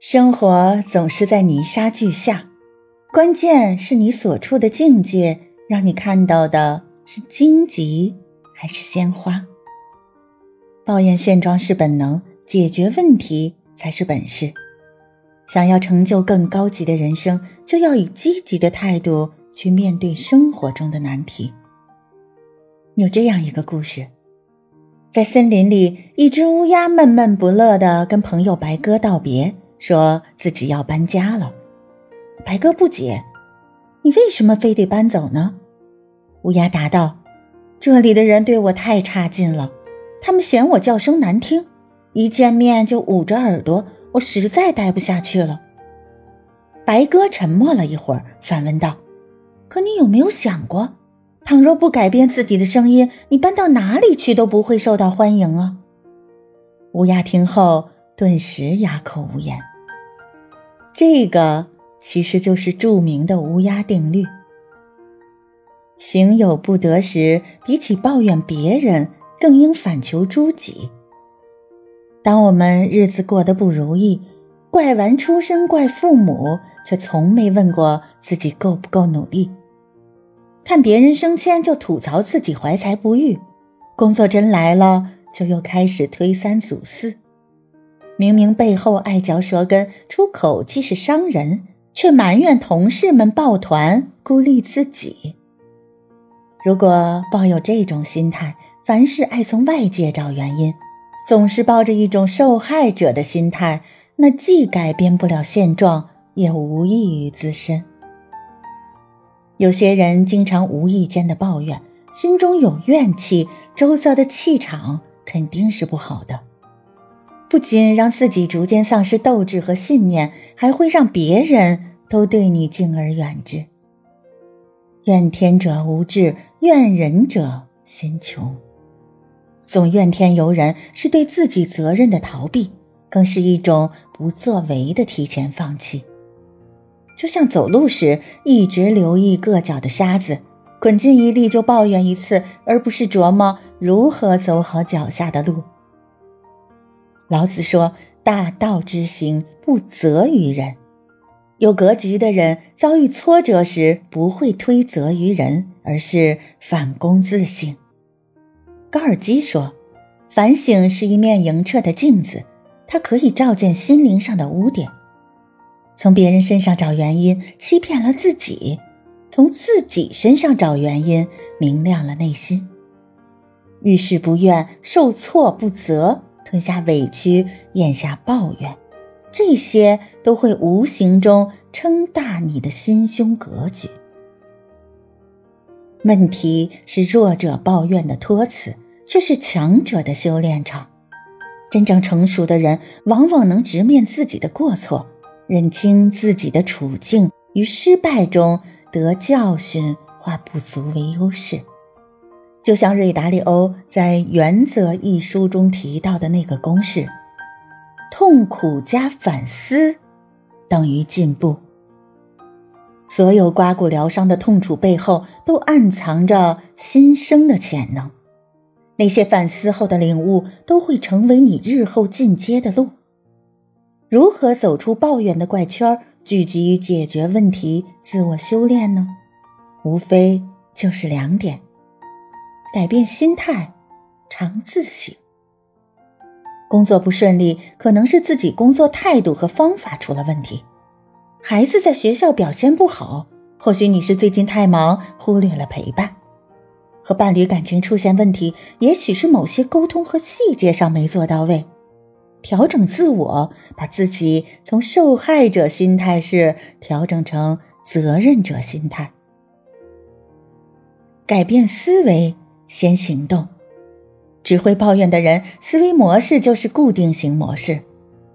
生活总是在泥沙俱下，关键是你所处的境界，让你看到的是荆棘还是鲜花。抱怨现状是本能，解决问题才是本事。想要成就更高级的人生，就要以积极的态度去面对生活中的难题。有这样一个故事，在森林里，一只乌鸦闷闷不乐地跟朋友白鸽道别。说自己要搬家了，白鸽不解：“你为什么非得搬走呢？”乌鸦答道：“这里的人对我太差劲了，他们嫌我叫声难听，一见面就捂着耳朵，我实在待不下去了。”白鸽沉默了一会儿，反问道：“可你有没有想过，倘若不改变自己的声音，你搬到哪里去都不会受到欢迎啊？”乌鸦听后顿时哑口无言。这个其实就是著名的乌鸦定律。行有不得时，比起抱怨别人，更应反求诸己。当我们日子过得不如意，怪完出身，怪父母，却从没问过自己够不够努力；看别人升迁，就吐槽自己怀才不遇；工作真来了，就又开始推三阻四。明明背后爱嚼舌根，出口气是伤人，却埋怨同事们抱团孤立自己。如果抱有这种心态，凡事爱从外界找原因，总是抱着一种受害者的心态，那既改变不了现状，也无益于自身。有些人经常无意间的抱怨，心中有怨气，周遭的气场肯定是不好的。不仅让自己逐渐丧失斗志和信念，还会让别人都对你敬而远之。怨天者无志，怨人者心穷。总怨天尤人是对自己责任的逃避，更是一种不作为的提前放弃。就像走路时一直留意硌脚的沙子，滚进一粒就抱怨一次，而不是琢磨如何走好脚下的路。老子说：“大道之行，不责于人。有格局的人遭遇挫折时，不会推责于人，而是反躬自省。”高尔基说：“反省是一面莹澈的镜子，它可以照见心灵上的污点。从别人身上找原因，欺骗了自己；从自己身上找原因，明亮了内心。遇事不怨，受挫不责。”吞下委屈，咽下抱怨，这些都会无形中撑大你的心胸格局。问题是弱者抱怨的托词，却是强者的修炼场。真正成熟的人，往往能直面自己的过错，认清自己的处境，于失败中得教训，化不足为优势。就像瑞达利欧在《原则》一书中提到的那个公式：痛苦加反思等于进步。所有刮骨疗伤的痛楚背后，都暗藏着新生的潜能。那些反思后的领悟，都会成为你日后进阶的路。如何走出抱怨的怪圈，聚集于解决问题、自我修炼呢？无非就是两点。改变心态，常自省。工作不顺利，可能是自己工作态度和方法出了问题；孩子在学校表现不好，或许你是最近太忙，忽略了陪伴；和伴侣感情出现问题，也许是某些沟通和细节上没做到位。调整自我，把自己从受害者心态是调整成责任者心态，改变思维。先行动，只会抱怨的人，思维模式就是固定型模式。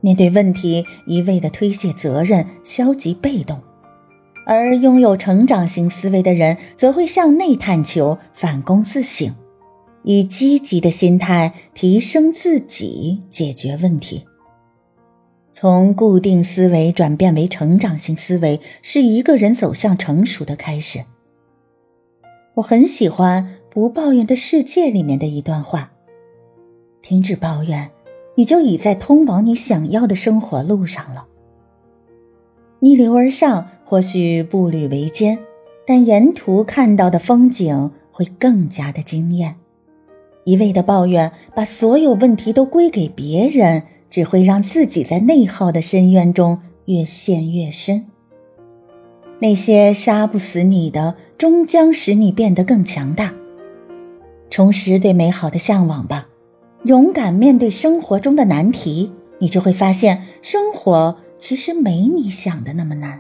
面对问题，一味的推卸责任，消极被动；而拥有成长型思维的人，则会向内探求，反躬自省，以积极的心态提升自己，解决问题。从固定思维转变为成长型思维，是一个人走向成熟的开始。我很喜欢。不抱怨的世界里面的一段话：停止抱怨，你就已在通往你想要的生活路上了。逆流而上或许步履维艰，但沿途看到的风景会更加的惊艳。一味的抱怨，把所有问题都归给别人，只会让自己在内耗的深渊中越陷越深。那些杀不死你的，终将使你变得更强大。重拾对美好的向往吧，勇敢面对生活中的难题，你就会发现，生活其实没你想的那么难。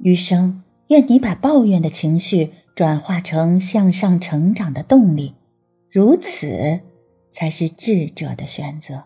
余生，愿你把抱怨的情绪转化成向上成长的动力，如此，才是智者的选择。